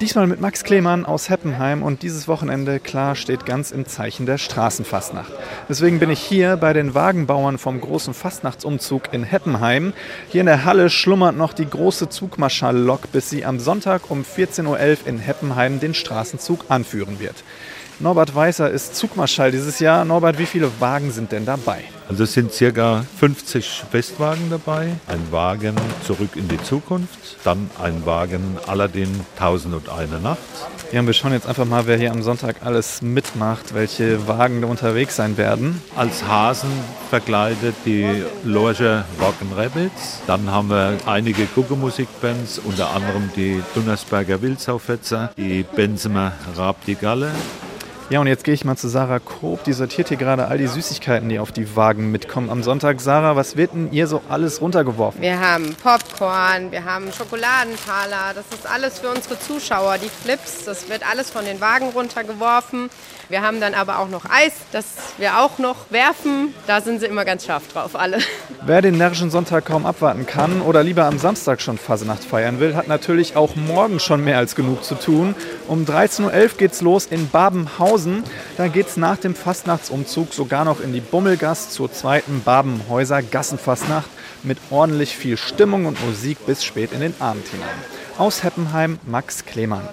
Diesmal mit Max Klemann aus Heppenheim und dieses Wochenende, klar, steht ganz im Zeichen der Straßenfastnacht. Deswegen bin ich hier bei den Wagenbauern vom großen Fastnachtsumzug in Heppenheim. Hier in der Halle schlummert noch die große Zugmarschall-Lok, bis sie am Sonntag um 14.11 Uhr in Heppenheim den Straßenzug anführen wird. Norbert Weißer ist Zugmarschall dieses Jahr. Norbert, wie viele Wagen sind denn dabei? Also es sind circa 50 Festwagen dabei, ein Wagen zurück in die Zukunft, dann ein Wagen Aladdin 1001 Nacht. Ja, wir schauen jetzt einfach mal, wer hier am Sonntag alles mitmacht, welche Wagen da unterwegs sein werden. Als Hasen verkleidet die Loge Wagen Rebels. Dann haben wir einige Gucke-Musikbands, unter anderem die Dunnersberger Wildsau-Fetzer, die Benzemer Rab die Galle, ja, und jetzt gehe ich mal zu Sarah Koop. Die sortiert hier gerade all die Süßigkeiten, die auf die Wagen mitkommen am Sonntag. Sarah, was wird denn ihr so alles runtergeworfen? Wir haben Popcorn, wir haben Schokoladentaler. Das ist alles für unsere Zuschauer. Die Flips, das wird alles von den Wagen runtergeworfen. Wir haben dann aber auch noch Eis, das wir auch noch werfen. Da sind sie immer ganz scharf drauf, alle. Wer den närrischen Sonntag kaum abwarten kann oder lieber am Samstag schon Fasenacht feiern will, hat natürlich auch morgen schon mehr als genug zu tun. Um 13.11 Uhr geht's los in Babenhausen. Da geht's nach dem Fastnachtsumzug sogar noch in die Bummelgast zur zweiten Babenhäuser Gassenfastnacht mit ordentlich viel Stimmung und Musik bis spät in den Abend hinein. Aus Heppenheim Max Klemann.